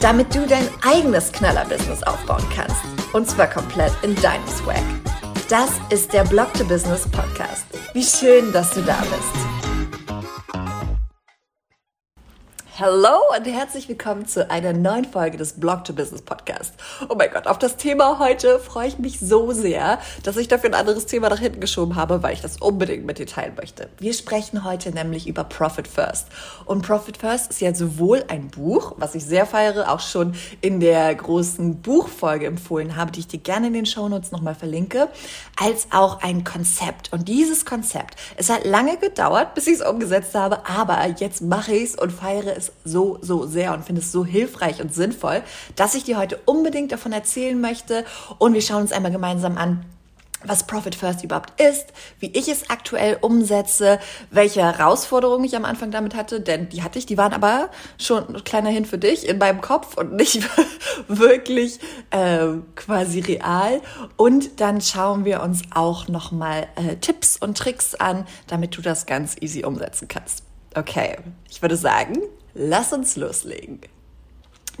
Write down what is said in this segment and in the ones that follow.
damit du dein eigenes Knaller-Business aufbauen kannst. Und zwar komplett in deinem Swag. Das ist der Blog to Business Podcast. Wie schön, dass du da bist. Hallo und herzlich willkommen zu einer neuen Folge des Blog to Business Podcast. Oh mein Gott, auf das Thema heute freue ich mich so sehr, dass ich dafür ein anderes Thema nach hinten geschoben habe, weil ich das unbedingt mit dir teilen möchte. Wir sprechen heute nämlich über Profit First. Und Profit First ist ja sowohl ein Buch, was ich sehr feiere, auch schon in der großen Buchfolge empfohlen habe, die ich dir gerne in den Shownotes nochmal verlinke, als auch ein Konzept. Und dieses Konzept, es hat lange gedauert, bis ich es umgesetzt habe, aber jetzt mache ich es und feiere es so, so sehr und finde es so hilfreich und sinnvoll, dass ich dir heute unbedingt davon erzählen möchte. Und wir schauen uns einmal gemeinsam an, was Profit First überhaupt ist, wie ich es aktuell umsetze, welche Herausforderungen ich am Anfang damit hatte, denn die hatte ich, die waren aber schon ein kleiner Hin für dich in meinem Kopf und nicht wirklich äh, quasi real. Und dann schauen wir uns auch nochmal äh, Tipps und Tricks an, damit du das ganz easy umsetzen kannst. Okay, ich würde sagen, lass uns loslegen.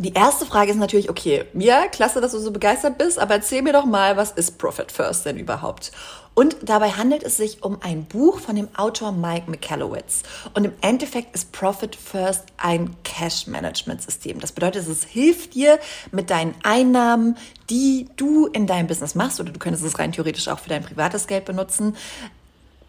Die erste Frage ist natürlich, okay, Mia, klasse, dass du so begeistert bist, aber erzähl mir doch mal, was ist Profit First denn überhaupt? Und dabei handelt es sich um ein Buch von dem Autor Mike Michalowicz. Und im Endeffekt ist Profit First ein Cash-Management-System. Das bedeutet, es hilft dir mit deinen Einnahmen, die du in deinem Business machst, oder du könntest es rein theoretisch auch für dein privates Geld benutzen,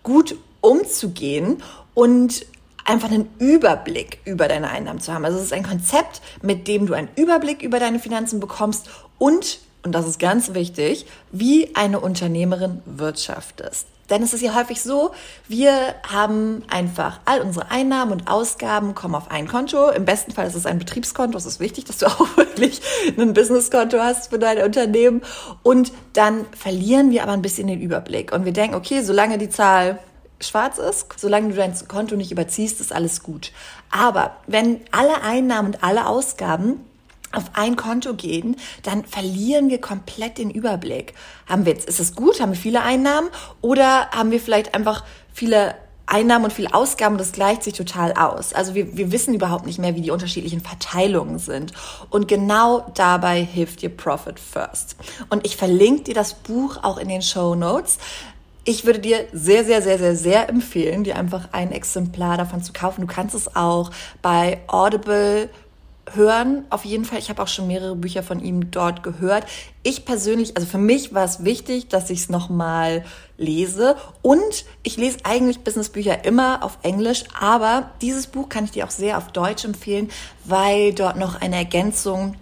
gut umzugehen und einfach einen Überblick über deine Einnahmen zu haben. Also es ist ein Konzept, mit dem du einen Überblick über deine Finanzen bekommst und, und das ist ganz wichtig, wie eine Unternehmerin wirtschaftest. Denn es ist ja häufig so, wir haben einfach all unsere Einnahmen und Ausgaben kommen auf ein Konto. Im besten Fall ist es ein Betriebskonto. Es ist wichtig, dass du auch wirklich ein Businesskonto hast für dein Unternehmen. Und dann verlieren wir aber ein bisschen den Überblick. Und wir denken, okay, solange die Zahl schwarz ist, solange du dein Konto nicht überziehst, ist alles gut. Aber wenn alle Einnahmen und alle Ausgaben auf ein Konto gehen, dann verlieren wir komplett den Überblick. Haben wir jetzt, ist es gut? Haben wir viele Einnahmen? Oder haben wir vielleicht einfach viele Einnahmen und viele Ausgaben, das gleicht sich total aus. Also wir, wir wissen überhaupt nicht mehr, wie die unterschiedlichen Verteilungen sind. Und genau dabei hilft dir Profit First. Und ich verlinke dir das Buch auch in den Show Notes. Ich würde dir sehr, sehr, sehr, sehr, sehr empfehlen, dir einfach ein Exemplar davon zu kaufen. Du kannst es auch bei Audible hören. Auf jeden Fall, ich habe auch schon mehrere Bücher von ihm dort gehört. Ich persönlich, also für mich war es wichtig, dass ich es nochmal lese. Und ich lese eigentlich Businessbücher immer auf Englisch, aber dieses Buch kann ich dir auch sehr auf Deutsch empfehlen, weil dort noch eine Ergänzung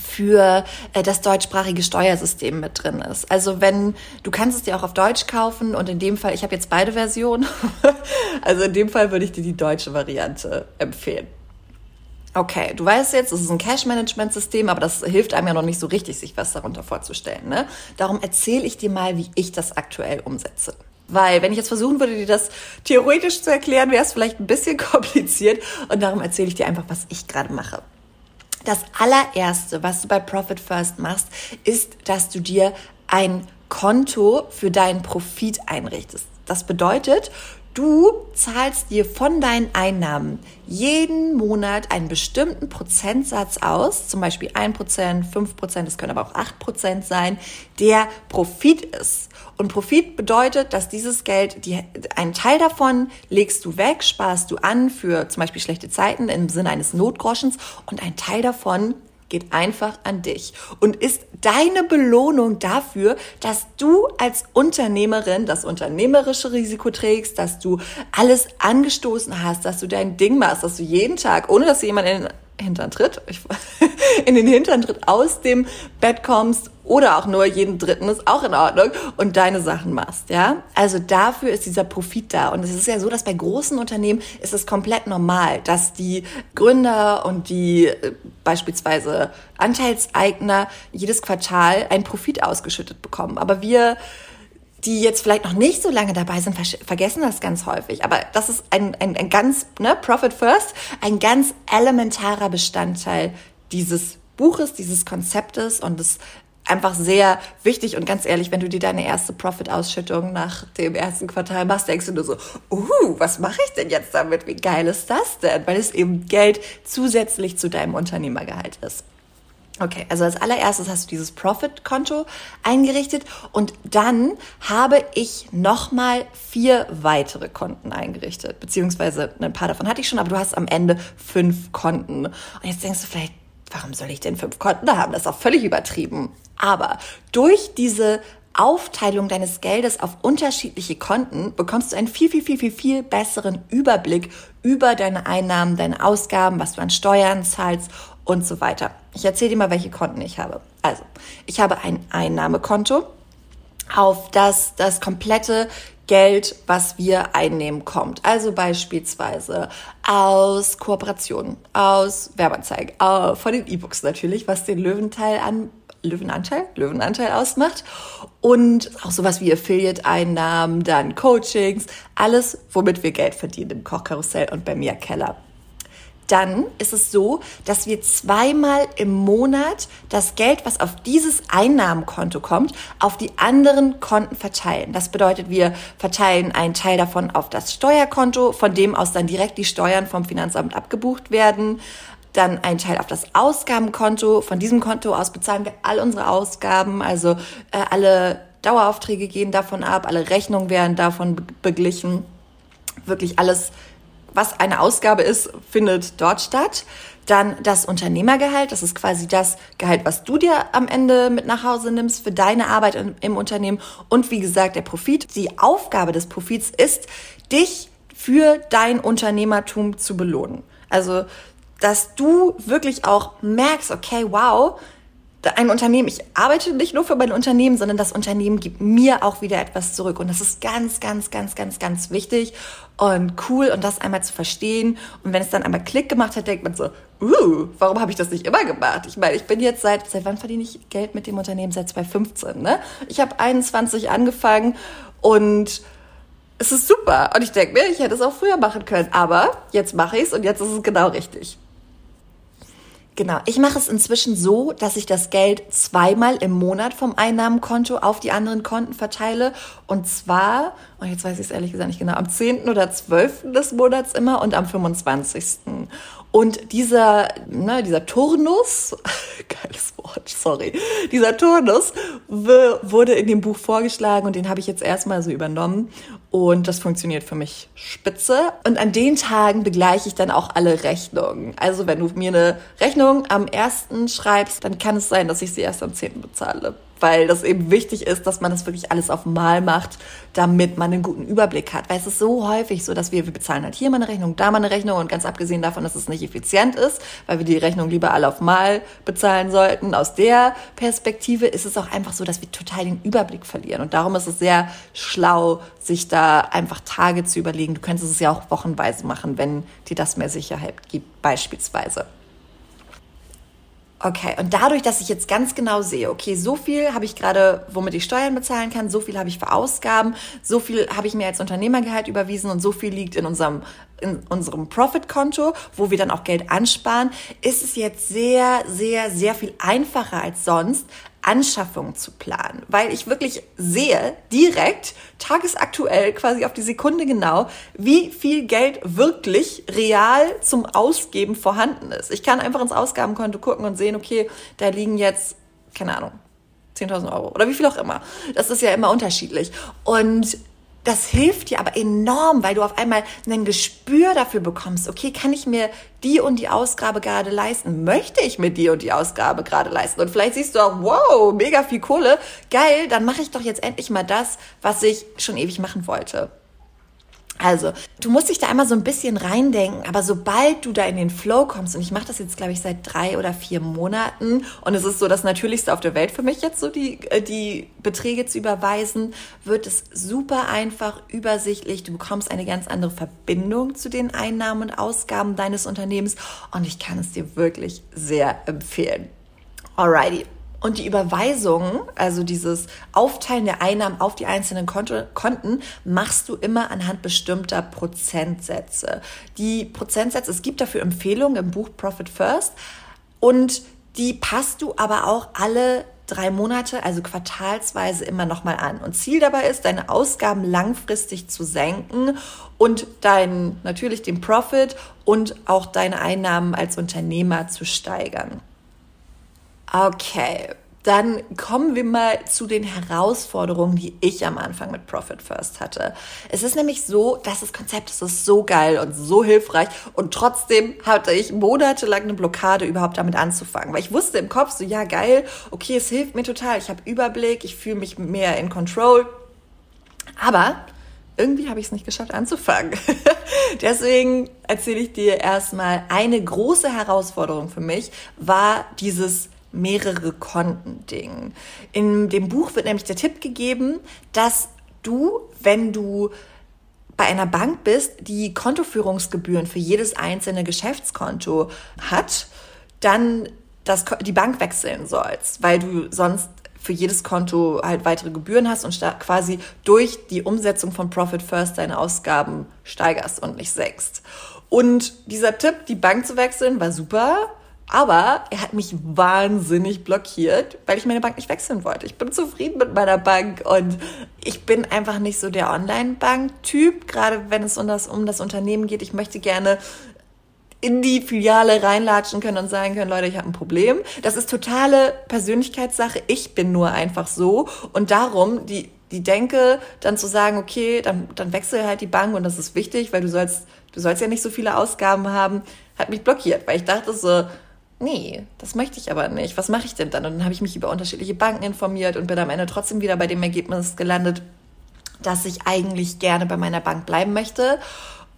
für äh, das deutschsprachige Steuersystem mit drin ist. Also wenn du kannst es dir auch auf Deutsch kaufen und in dem Fall, ich habe jetzt beide Versionen, also in dem Fall würde ich dir die deutsche Variante empfehlen. Okay, du weißt jetzt, es ist ein Cash-Management-System, aber das hilft einem ja noch nicht so richtig, sich was darunter vorzustellen. Ne? Darum erzähle ich dir mal, wie ich das aktuell umsetze. Weil wenn ich jetzt versuchen würde, dir das theoretisch zu erklären, wäre es vielleicht ein bisschen kompliziert. Und darum erzähle ich dir einfach, was ich gerade mache. Das allererste, was du bei Profit First machst, ist, dass du dir ein Konto für deinen Profit einrichtest. Das bedeutet, Du zahlst dir von deinen Einnahmen jeden Monat einen bestimmten Prozentsatz aus, zum Beispiel 1%, 5%, es können aber auch 8% sein, der Profit ist. Und Profit bedeutet, dass dieses Geld, die, einen Teil davon legst du weg, sparst du an für zum Beispiel schlechte Zeiten im Sinne eines Notgroschens und ein Teil davon geht einfach an dich und ist deine Belohnung dafür, dass du als Unternehmerin das unternehmerische Risiko trägst, dass du alles angestoßen hast, dass du dein Ding machst, dass du jeden Tag, ohne dass jemand in Hintern tritt, in den Hintern tritt aus dem Bett kommst oder auch nur jeden dritten ist auch in Ordnung und deine Sachen machst, ja? Also dafür ist dieser Profit da und es ist ja so, dass bei großen Unternehmen ist es komplett normal, dass die Gründer und die äh, beispielsweise Anteilseigner jedes Quartal einen Profit ausgeschüttet bekommen, aber wir die jetzt vielleicht noch nicht so lange dabei sind, vergessen das ganz häufig. Aber das ist ein, ein, ein ganz, ne, Profit First, ein ganz elementarer Bestandteil dieses Buches, dieses Konzeptes und es einfach sehr wichtig und ganz ehrlich, wenn du dir deine erste Profit-Ausschüttung nach dem ersten Quartal machst, denkst du nur so, uh, was mache ich denn jetzt damit? Wie geil ist das denn? Weil es eben Geld zusätzlich zu deinem Unternehmergehalt ist. Okay, also als allererstes hast du dieses Profit-Konto eingerichtet und dann habe ich nochmal vier weitere Konten eingerichtet, beziehungsweise ein paar davon hatte ich schon, aber du hast am Ende fünf Konten. Und jetzt denkst du vielleicht, warum soll ich denn fünf Konten haben? Das ist auch völlig übertrieben. Aber durch diese Aufteilung deines Geldes auf unterschiedliche Konten bekommst du einen viel, viel, viel, viel, viel besseren Überblick über deine Einnahmen, deine Ausgaben, was du an Steuern zahlst und so weiter. Ich erzähle dir mal, welche Konten ich habe. Also, ich habe ein Einnahmekonto, auf das das komplette Geld, was wir einnehmen, kommt. Also beispielsweise aus Kooperationen, aus Werbeanzeigen, von den E-Books natürlich, was den Löwenteil an Löwenanteil, Löwenanteil ausmacht und auch sowas wie Affiliate-Einnahmen, dann Coachings, alles, womit wir Geld verdienen im Kochkarussell und bei Mia Keller dann ist es so, dass wir zweimal im Monat das Geld, was auf dieses Einnahmenkonto kommt, auf die anderen Konten verteilen. Das bedeutet, wir verteilen einen Teil davon auf das Steuerkonto, von dem aus dann direkt die Steuern vom Finanzamt abgebucht werden. Dann ein Teil auf das Ausgabenkonto. Von diesem Konto aus bezahlen wir all unsere Ausgaben, also äh, alle Daueraufträge gehen davon ab, alle Rechnungen werden davon beglichen. Wirklich alles was eine Ausgabe ist, findet dort statt. Dann das Unternehmergehalt, das ist quasi das Gehalt, was du dir am Ende mit nach Hause nimmst für deine Arbeit im Unternehmen. Und wie gesagt, der Profit. Die Aufgabe des Profits ist, dich für dein Unternehmertum zu belohnen. Also, dass du wirklich auch merkst, okay, wow, ein Unternehmen, ich arbeite nicht nur für mein Unternehmen, sondern das Unternehmen gibt mir auch wieder etwas zurück. Und das ist ganz, ganz, ganz, ganz, ganz wichtig und cool und das einmal zu verstehen. Und wenn es dann einmal Klick gemacht hat, denkt man so, uh, warum habe ich das nicht immer gemacht? Ich meine, ich bin jetzt seit, seit wann verdiene ich Geld mit dem Unternehmen? Seit 2015, ne? Ich habe 21 angefangen und es ist super. Und ich denke mir, ich hätte es auch früher machen können. Aber jetzt mache ich es und jetzt ist es genau richtig. Genau, ich mache es inzwischen so, dass ich das Geld zweimal im Monat vom Einnahmenkonto auf die anderen Konten verteile. Und zwar, und oh, jetzt weiß ich es ehrlich gesagt nicht genau, am 10. oder 12. des Monats immer und am 25. Und dieser, ne, dieser Turnus, geiles Wort, sorry, dieser Turnus wurde in dem Buch vorgeschlagen und den habe ich jetzt erstmal so übernommen. Und das funktioniert für mich spitze. Und an den Tagen begleiche ich dann auch alle Rechnungen. Also wenn du mir eine Rechnung am ersten schreibst, dann kann es sein, dass ich sie erst am zehnten bezahle weil das eben wichtig ist, dass man das wirklich alles auf Mal macht, damit man einen guten Überblick hat. Weil es ist so häufig so, dass wir, wir bezahlen halt hier mal eine Rechnung, da mal eine Rechnung und ganz abgesehen davon, dass es nicht effizient ist, weil wir die Rechnung lieber alle auf Mal bezahlen sollten. Aus der Perspektive ist es auch einfach so, dass wir total den Überblick verlieren. Und darum ist es sehr schlau, sich da einfach Tage zu überlegen. Du könntest es ja auch wochenweise machen, wenn dir das mehr Sicherheit gibt, beispielsweise. Okay, und dadurch, dass ich jetzt ganz genau sehe, okay, so viel habe ich gerade, womit ich Steuern bezahlen kann, so viel habe ich für Ausgaben, so viel habe ich mir als Unternehmergehalt überwiesen und so viel liegt in unserem in unserem Profit-Konto, wo wir dann auch Geld ansparen, ist es jetzt sehr, sehr, sehr viel einfacher als sonst, Anschaffung zu planen, weil ich wirklich sehe direkt tagesaktuell quasi auf die Sekunde genau, wie viel Geld wirklich real zum Ausgeben vorhanden ist. Ich kann einfach ins Ausgabenkonto gucken und sehen, okay, da liegen jetzt, keine Ahnung, 10.000 Euro oder wie viel auch immer. Das ist ja immer unterschiedlich. Und das hilft dir aber enorm, weil du auf einmal ein Gespür dafür bekommst, okay, kann ich mir die und die Ausgabe gerade leisten? Möchte ich mir die und die Ausgabe gerade leisten? Und vielleicht siehst du auch, wow, mega viel Kohle, geil, dann mache ich doch jetzt endlich mal das, was ich schon ewig machen wollte. Also, du musst dich da einmal so ein bisschen reindenken, aber sobald du da in den Flow kommst, und ich mache das jetzt, glaube ich, seit drei oder vier Monaten, und es ist so das Natürlichste auf der Welt für mich jetzt so, die, äh, die Beträge zu überweisen, wird es super einfach, übersichtlich. Du bekommst eine ganz andere Verbindung zu den Einnahmen und Ausgaben deines Unternehmens, und ich kann es dir wirklich sehr empfehlen. Alrighty. Und die Überweisung, also dieses Aufteilen der Einnahmen auf die einzelnen Konten, machst du immer anhand bestimmter Prozentsätze. Die Prozentsätze, es gibt dafür Empfehlungen im Buch Profit First und die passt du aber auch alle drei Monate, also quartalsweise immer nochmal an. Und Ziel dabei ist, deine Ausgaben langfristig zu senken und dein, natürlich den Profit und auch deine Einnahmen als Unternehmer zu steigern. Okay, dann kommen wir mal zu den Herausforderungen, die ich am Anfang mit Profit First hatte. Es ist nämlich so, dass das Konzept das ist so geil und so hilfreich und trotzdem hatte ich monatelang eine Blockade, überhaupt damit anzufangen, weil ich wusste im Kopf so, ja geil, okay, es hilft mir total, ich habe Überblick, ich fühle mich mehr in Control, aber irgendwie habe ich es nicht geschafft anzufangen. Deswegen erzähle ich dir erstmal, eine große Herausforderung für mich war dieses mehrere Konten-Ding. In dem Buch wird nämlich der Tipp gegeben, dass du, wenn du bei einer Bank bist, die Kontoführungsgebühren für jedes einzelne Geschäftskonto hat, dann das, die Bank wechseln sollst, weil du sonst für jedes Konto halt weitere Gebühren hast und quasi durch die Umsetzung von Profit First deine Ausgaben steigerst und nicht senkst. Und dieser Tipp, die Bank zu wechseln, war super, aber er hat mich wahnsinnig blockiert, weil ich meine Bank nicht wechseln wollte. Ich bin zufrieden mit meiner Bank und ich bin einfach nicht so der Online-Bank-Typ, gerade wenn es um das, um das Unternehmen geht. Ich möchte gerne in die Filiale reinlatschen können und sagen können, Leute, ich habe ein Problem. Das ist totale Persönlichkeitssache. Ich bin nur einfach so und darum die die Denke, dann zu sagen, okay, dann, dann wechsel halt die Bank und das ist wichtig, weil du sollst, du sollst ja nicht so viele Ausgaben haben, hat mich blockiert, weil ich dachte so, nee, das möchte ich aber nicht. Was mache ich denn dann? Und dann habe ich mich über unterschiedliche Banken informiert und bin am Ende trotzdem wieder bei dem Ergebnis gelandet, dass ich eigentlich gerne bei meiner Bank bleiben möchte.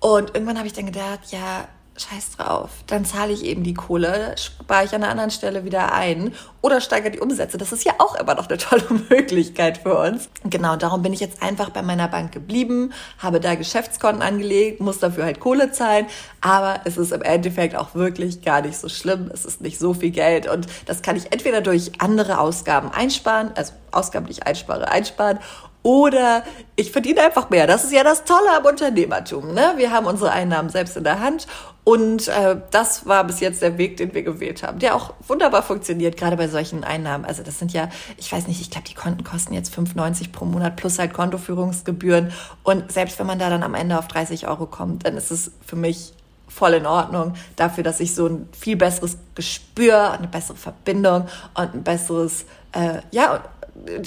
Und irgendwann habe ich dann gedacht, ja, scheiß drauf, dann zahle ich eben die Kohle, spare ich an einer anderen Stelle wieder ein oder steigere die Umsätze. Das ist ja auch immer noch eine tolle Möglichkeit für uns. Genau, darum bin ich jetzt einfach bei meiner Bank geblieben, habe da Geschäftskonten angelegt, muss dafür halt Kohle zahlen, aber es ist im Endeffekt auch wirklich gar nicht so schlimm. Es ist nicht so viel Geld und das kann ich entweder durch andere Ausgaben einsparen, also Ausgaben, die ich einspare, einsparen oder ich verdiene einfach mehr. Das ist ja das Tolle am Unternehmertum. Ne? Wir haben unsere Einnahmen selbst in der Hand und äh, das war bis jetzt der Weg, den wir gewählt haben, der auch wunderbar funktioniert, gerade bei solchen Einnahmen. Also das sind ja, ich weiß nicht, ich glaube, die Konten kosten jetzt 5,90 pro Monat plus halt Kontoführungsgebühren. Und selbst wenn man da dann am Ende auf 30 Euro kommt, dann ist es für mich voll in Ordnung dafür, dass ich so ein viel besseres Gespür, eine bessere Verbindung und ein besseres, äh, ja,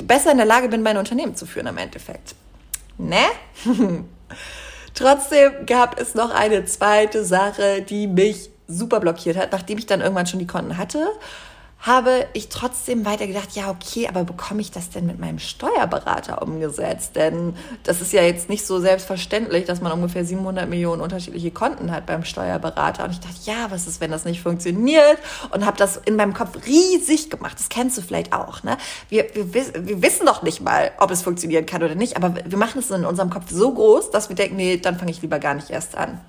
besser in der Lage bin, mein Unternehmen zu führen im Endeffekt. Ne? Trotzdem gab es noch eine zweite Sache, die mich super blockiert hat, nachdem ich dann irgendwann schon die Konten hatte habe ich trotzdem weiter gedacht, ja, okay, aber bekomme ich das denn mit meinem Steuerberater umgesetzt? Denn das ist ja jetzt nicht so selbstverständlich, dass man ungefähr 700 Millionen unterschiedliche Konten hat beim Steuerberater. Und ich dachte, ja, was ist, wenn das nicht funktioniert? Und habe das in meinem Kopf riesig gemacht. Das kennst du vielleicht auch. Ne? Wir, wir, wir wissen doch nicht mal, ob es funktionieren kann oder nicht, aber wir machen es in unserem Kopf so groß, dass wir denken, nee, dann fange ich lieber gar nicht erst an.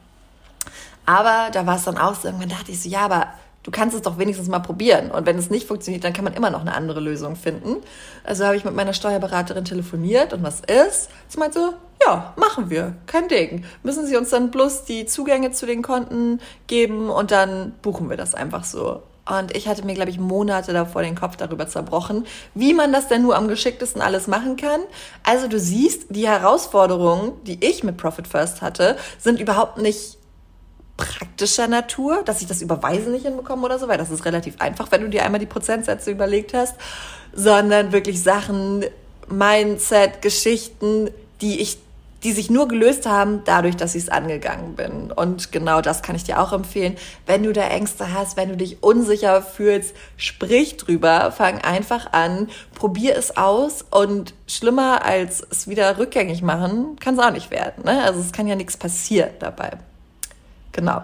Aber da war es dann auch so, irgendwann dachte ich so, ja, aber du kannst es doch wenigstens mal probieren. Und wenn es nicht funktioniert, dann kann man immer noch eine andere Lösung finden. Also habe ich mit meiner Steuerberaterin telefoniert und was ist? Sie meinte so, ja, machen wir, kein Ding. Müssen Sie uns dann bloß die Zugänge zu den Konten geben und dann buchen wir das einfach so. Und ich hatte mir, glaube ich, Monate davor den Kopf darüber zerbrochen, wie man das denn nur am geschicktesten alles machen kann. Also du siehst, die Herausforderungen, die ich mit Profit First hatte, sind überhaupt nicht praktischer Natur, dass ich das Überweisen nicht hinbekomme oder so, weil das ist relativ einfach, wenn du dir einmal die Prozentsätze überlegt hast, sondern wirklich Sachen, Mindset, Geschichten, die ich die sich nur gelöst haben, dadurch, dass ich es angegangen bin. Und genau das kann ich dir auch empfehlen. Wenn du da Ängste hast, wenn du dich unsicher fühlst, sprich drüber, fang einfach an, probier es aus und schlimmer als es wieder rückgängig machen, kann es auch nicht werden. Ne? Also es kann ja nichts passieren dabei. Genau.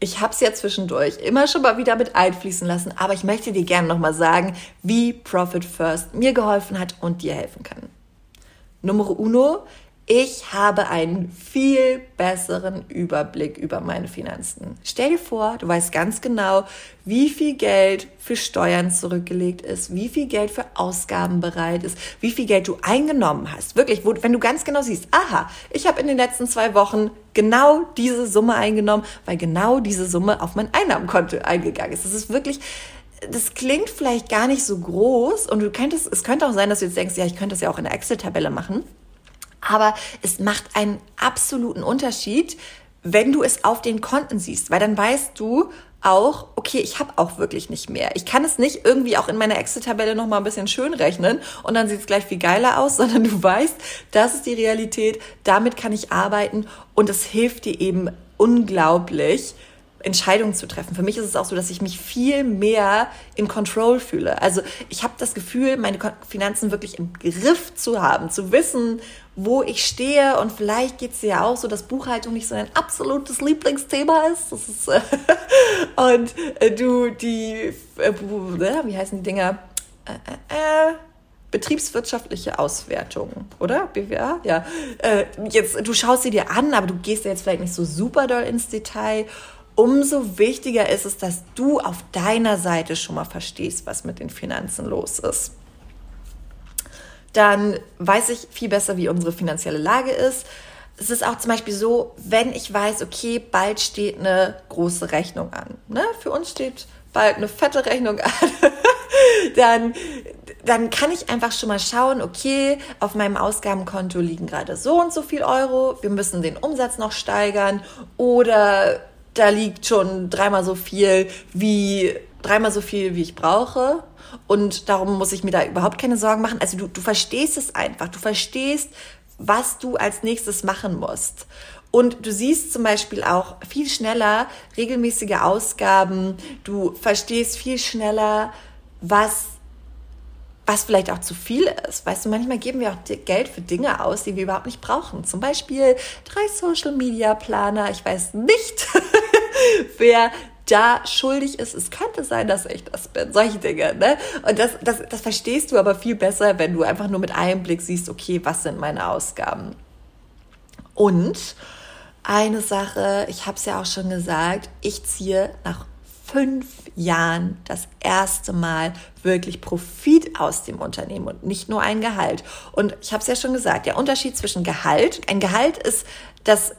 Ich habe es ja zwischendurch immer schon mal wieder mit einfließen lassen, aber ich möchte dir gerne nochmal sagen, wie Profit First mir geholfen hat und dir helfen kann. Nummer uno, ich habe einen viel besseren Überblick über meine Finanzen. Stell dir vor, du weißt ganz genau, wie viel Geld für Steuern zurückgelegt ist, wie viel Geld für Ausgaben bereit ist, wie viel Geld du eingenommen hast. Wirklich, wo, wenn du ganz genau siehst, aha, ich habe in den letzten zwei Wochen genau diese Summe eingenommen, weil genau diese Summe auf mein Einnahmenkonto eingegangen ist. Das ist wirklich, das klingt vielleicht gar nicht so groß und du könntest, es könnte auch sein, dass du jetzt denkst, ja, ich könnte das ja auch in der Excel-Tabelle machen. Aber es macht einen absoluten Unterschied, wenn du es auf den Konten siehst, weil dann weißt du auch, okay, ich habe auch wirklich nicht mehr. Ich kann es nicht irgendwie auch in meiner Excel-Tabelle noch mal ein bisschen schön rechnen und dann sieht es gleich viel geiler aus, sondern du weißt, das ist die Realität, damit kann ich arbeiten und es hilft dir eben unglaublich, Entscheidungen zu treffen. Für mich ist es auch so, dass ich mich viel mehr in Control fühle. Also ich habe das Gefühl, meine Finanzen wirklich im Griff zu haben, zu wissen, wo ich stehe. Und vielleicht geht es ja auch so, dass Buchhaltung nicht so ein absolutes Lieblingsthema ist. Ist äh, und äh, du die, äh, wie heißen die Dinger? Äh, äh, betriebswirtschaftliche Auswertung, oder? BWA? Ja. Äh, jetzt, du schaust sie dir an, aber du gehst ja jetzt vielleicht nicht so super doll ins Detail umso wichtiger ist es, dass du auf deiner Seite schon mal verstehst, was mit den Finanzen los ist. Dann weiß ich viel besser, wie unsere finanzielle Lage ist. Es ist auch zum Beispiel so, wenn ich weiß, okay, bald steht eine große Rechnung an. Ne? Für uns steht bald eine fette Rechnung an. dann, dann kann ich einfach schon mal schauen, okay, auf meinem Ausgabenkonto liegen gerade so und so viel Euro, wir müssen den Umsatz noch steigern oder da liegt schon dreimal so viel wie dreimal so viel, wie ich brauche. Und darum muss ich mir da überhaupt keine Sorgen machen. Also du, du verstehst es einfach. Du verstehst, was du als nächstes machen musst. Und du siehst zum Beispiel auch viel schneller regelmäßige Ausgaben. Du verstehst viel schneller, was was vielleicht auch zu viel ist. Weißt du, manchmal geben wir auch Geld für Dinge aus, die wir überhaupt nicht brauchen. Zum Beispiel drei Social Media Planer. Ich weiß nicht, wer da schuldig ist. Es könnte sein, dass ich das bin. Solche Dinge. Ne? Und das, das, das verstehst du aber viel besser, wenn du einfach nur mit einem Blick siehst, okay, was sind meine Ausgaben? Und eine Sache, ich habe es ja auch schon gesagt, ich ziehe nach fünf Jahren das erste Mal wirklich Profit aus dem Unternehmen und nicht nur ein Gehalt. Und ich habe es ja schon gesagt, der Unterschied zwischen Gehalt, ein Gehalt ist das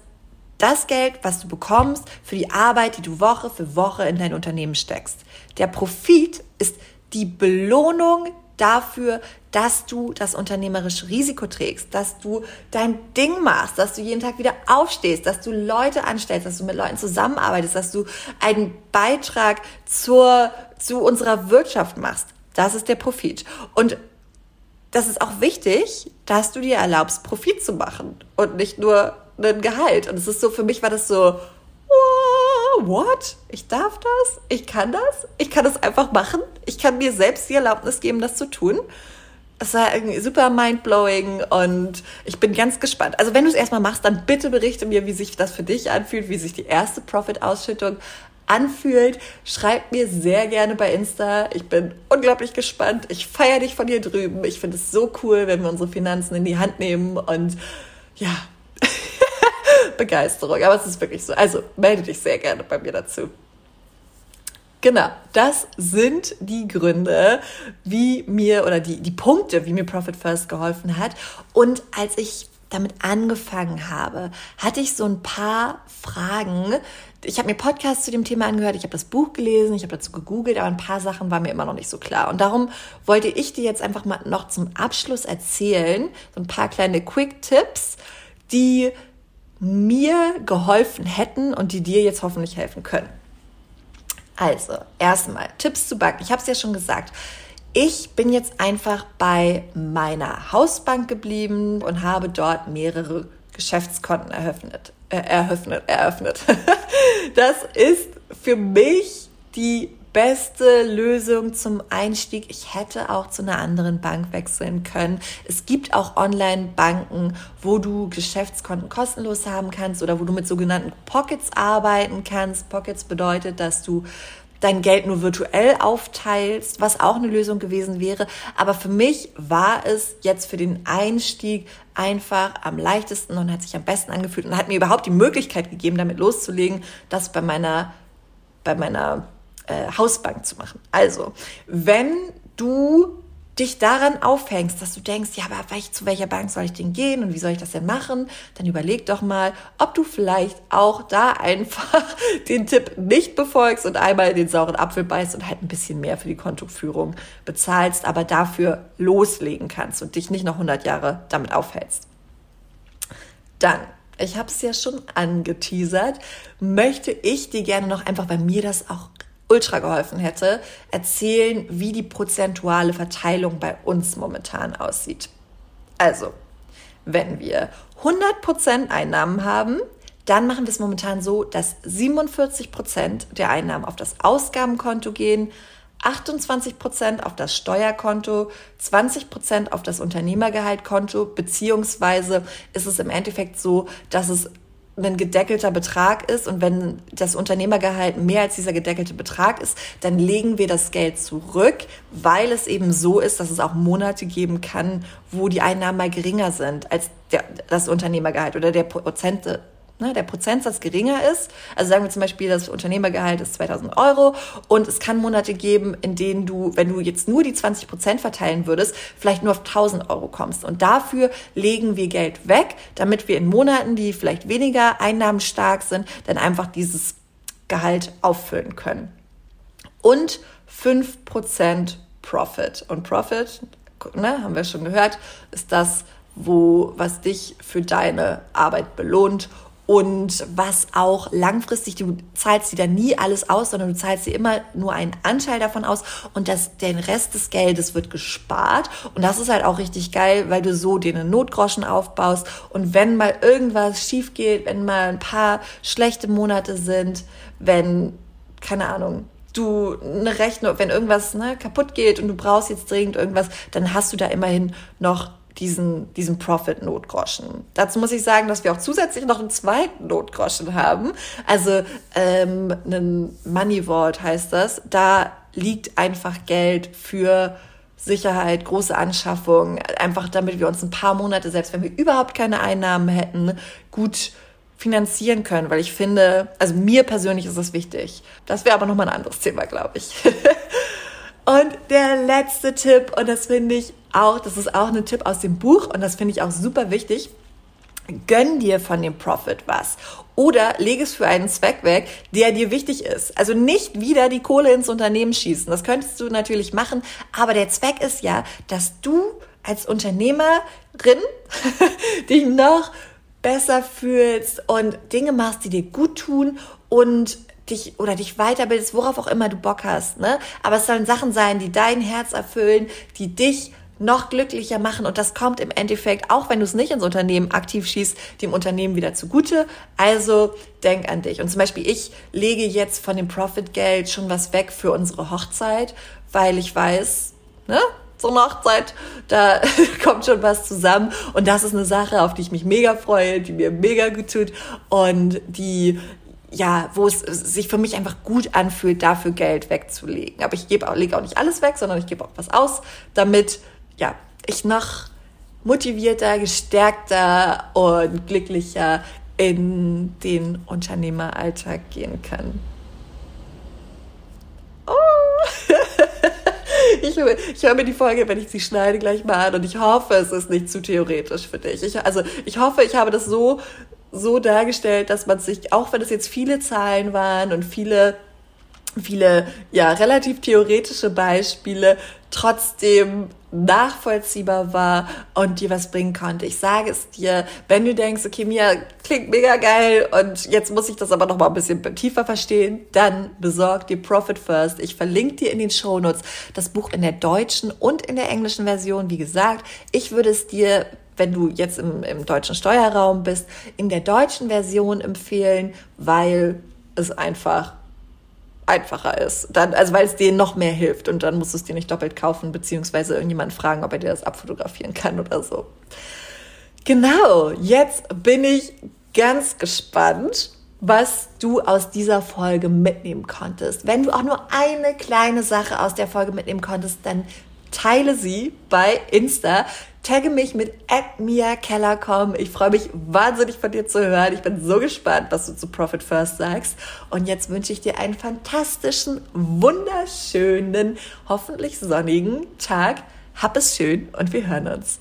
das Geld, was du bekommst für die Arbeit, die du Woche für Woche in dein Unternehmen steckst. Der Profit ist die Belohnung dafür, dass du das unternehmerische Risiko trägst, dass du dein Ding machst, dass du jeden Tag wieder aufstehst, dass du Leute anstellst, dass du mit Leuten zusammenarbeitest, dass du einen Beitrag zur, zu unserer Wirtschaft machst. Das ist der Profit. Und das ist auch wichtig, dass du dir erlaubst, Profit zu machen und nicht nur ein Gehalt. Und es ist so, für mich war das so, what? Ich darf das? Ich kann das? Ich kann das einfach machen? Ich kann mir selbst die Erlaubnis geben, das zu tun? Es war irgendwie super mindblowing und ich bin ganz gespannt. Also wenn du es erstmal machst, dann bitte berichte mir, wie sich das für dich anfühlt, wie sich die erste Profit-Ausschüttung anfühlt. Schreib mir sehr gerne bei Insta. Ich bin unglaublich gespannt. Ich feiere dich von hier drüben. Ich finde es so cool, wenn wir unsere Finanzen in die Hand nehmen und ja, Begeisterung. Aber es ist wirklich so. Also melde dich sehr gerne bei mir dazu. Genau, das sind die Gründe, wie mir oder die, die Punkte, wie mir Profit First geholfen hat. Und als ich damit angefangen habe, hatte ich so ein paar Fragen. Ich habe mir Podcasts zu dem Thema angehört, ich habe das Buch gelesen, ich habe dazu gegoogelt, aber ein paar Sachen waren mir immer noch nicht so klar. Und darum wollte ich dir jetzt einfach mal noch zum Abschluss erzählen, so ein paar kleine Quick-Tipps, die mir geholfen hätten und die dir jetzt hoffentlich helfen können. Also, erstmal Tipps zu backen. Ich habe es ja schon gesagt. Ich bin jetzt einfach bei meiner Hausbank geblieben und habe dort mehrere Geschäftskonten eröffnet. Äh, eröffnet, eröffnet. das ist für mich die beste Lösung zum Einstieg. Ich hätte auch zu einer anderen Bank wechseln können. Es gibt auch Online-Banken, wo du Geschäftskonten kostenlos haben kannst oder wo du mit sogenannten Pockets arbeiten kannst. Pockets bedeutet, dass du dein Geld nur virtuell aufteilst, was auch eine Lösung gewesen wäre. Aber für mich war es jetzt für den Einstieg einfach am leichtesten und hat sich am besten angefühlt und hat mir überhaupt die Möglichkeit gegeben, damit loszulegen, das bei meiner, bei meiner äh, Hausbank zu machen. Also, wenn du dich daran aufhängst, dass du denkst, ja, aber zu welcher Bank soll ich denn gehen und wie soll ich das denn machen, dann überleg doch mal, ob du vielleicht auch da einfach den Tipp nicht befolgst und einmal in den sauren Apfel beißt und halt ein bisschen mehr für die Kontoführung bezahlst, aber dafür loslegen kannst und dich nicht noch 100 Jahre damit aufhältst. Dann ich habe es ja schon angeteasert, möchte ich dir gerne noch einfach, weil mir das auch ultra geholfen hätte, erzählen, wie die prozentuale Verteilung bei uns momentan aussieht. Also, wenn wir 100% Einnahmen haben, dann machen wir es momentan so, dass 47% der Einnahmen auf das Ausgabenkonto gehen, 28% auf das Steuerkonto, 20% auf das Unternehmergehaltkonto, beziehungsweise ist es im Endeffekt so, dass es ein gedeckelter Betrag ist und wenn das Unternehmergehalt mehr als dieser gedeckelte Betrag ist, dann legen wir das Geld zurück, weil es eben so ist, dass es auch Monate geben kann, wo die Einnahmen mal geringer sind als der, das Unternehmergehalt oder der Prozente, ne, der Prozentsatz geringer ist. Also sagen wir zum Beispiel, das Unternehmergehalt ist 2000 Euro und es kann Monate geben, in denen du, wenn du jetzt nur die 20 Prozent verteilen würdest, vielleicht nur auf 1000 Euro kommst. Und dafür legen wir Geld weg, damit wir in Monaten, die vielleicht weniger einnahmenstark sind, dann einfach dieses Gehalt auffüllen können. Und 5% Profit. Und Profit, ne, haben wir schon gehört, ist das, wo, was dich für deine Arbeit belohnt und was auch langfristig, du zahlst dir dann nie alles aus, sondern du zahlst dir immer nur einen Anteil davon aus. Und das, den Rest des Geldes wird gespart. Und das ist halt auch richtig geil, weil du so einen Notgroschen aufbaust. Und wenn mal irgendwas schief geht, wenn mal ein paar schlechte Monate sind, wenn, keine Ahnung, du eine Rechnung, wenn irgendwas ne, kaputt geht und du brauchst jetzt dringend irgendwas, dann hast du da immerhin noch diesen, diesen Profit-Notgroschen. Dazu muss ich sagen, dass wir auch zusätzlich noch einen zweiten Notgroschen haben. Also ähm, einen Money Vault heißt das. Da liegt einfach Geld für Sicherheit, große Anschaffung, einfach damit wir uns ein paar Monate, selbst wenn wir überhaupt keine Einnahmen hätten, gut finanzieren können, weil ich finde, also mir persönlich ist das wichtig. Das wäre aber nochmal ein anderes Thema, glaube ich. und der letzte Tipp, und das finde ich auch, das ist auch ein Tipp aus dem Buch und das finde ich auch super wichtig. Gönn dir von dem Profit was oder leg es für einen Zweck weg, der dir wichtig ist. Also nicht wieder die Kohle ins Unternehmen schießen. Das könntest du natürlich machen, aber der Zweck ist ja, dass du als Unternehmerin dich noch besser fühlst und Dinge machst, die dir gut tun und dich oder dich weiterbildest, worauf auch immer du Bock hast, ne? Aber es sollen Sachen sein, die dein Herz erfüllen, die dich noch glücklicher machen. Und das kommt im Endeffekt, auch wenn du es nicht ins Unternehmen aktiv schießt, dem Unternehmen wieder zugute. Also denk an dich. Und zum Beispiel, ich lege jetzt von dem Profitgeld schon was weg für unsere Hochzeit, weil ich weiß, ne? zur Hochzeit, da kommt schon was zusammen und das ist eine Sache, auf die ich mich mega freue, die mir mega gut tut und die ja, wo es sich für mich einfach gut anfühlt, dafür Geld wegzulegen. Aber ich gebe auch, lege auch nicht alles weg, sondern ich gebe auch was aus, damit ja, ich noch motivierter, gestärkter und glücklicher in den Unternehmeralltag gehen kann. Oh. ich, ich höre mir die Folge, wenn ich sie schneide, gleich mal an und ich hoffe, es ist nicht zu theoretisch für dich. Ich, also ich hoffe, ich habe das so, so dargestellt, dass man sich, auch wenn es jetzt viele Zahlen waren und viele viele ja relativ theoretische Beispiele trotzdem nachvollziehbar war und dir was bringen konnte. Ich sage es dir, wenn du denkst, okay, Mia klingt mega geil und jetzt muss ich das aber noch mal ein bisschen tiefer verstehen, dann besorg dir Profit First. Ich verlinke dir in den Shownotes das Buch in der deutschen und in der englischen Version. Wie gesagt, ich würde es dir wenn du jetzt im, im deutschen Steuerraum bist, in der deutschen Version empfehlen, weil es einfach einfacher ist. Dann, also weil es dir noch mehr hilft und dann musst du es dir nicht doppelt kaufen, beziehungsweise irgendjemand fragen, ob er dir das abfotografieren kann oder so. Genau, jetzt bin ich ganz gespannt, was du aus dieser Folge mitnehmen konntest. Wenn du auch nur eine kleine Sache aus der Folge mitnehmen konntest, dann teile sie bei Insta. Tagge mich mit @mia_kellercom. Ich freue mich wahnsinnig von dir zu hören. Ich bin so gespannt, was du zu Profit First sagst. Und jetzt wünsche ich dir einen fantastischen, wunderschönen, hoffentlich sonnigen Tag. Hab es schön und wir hören uns.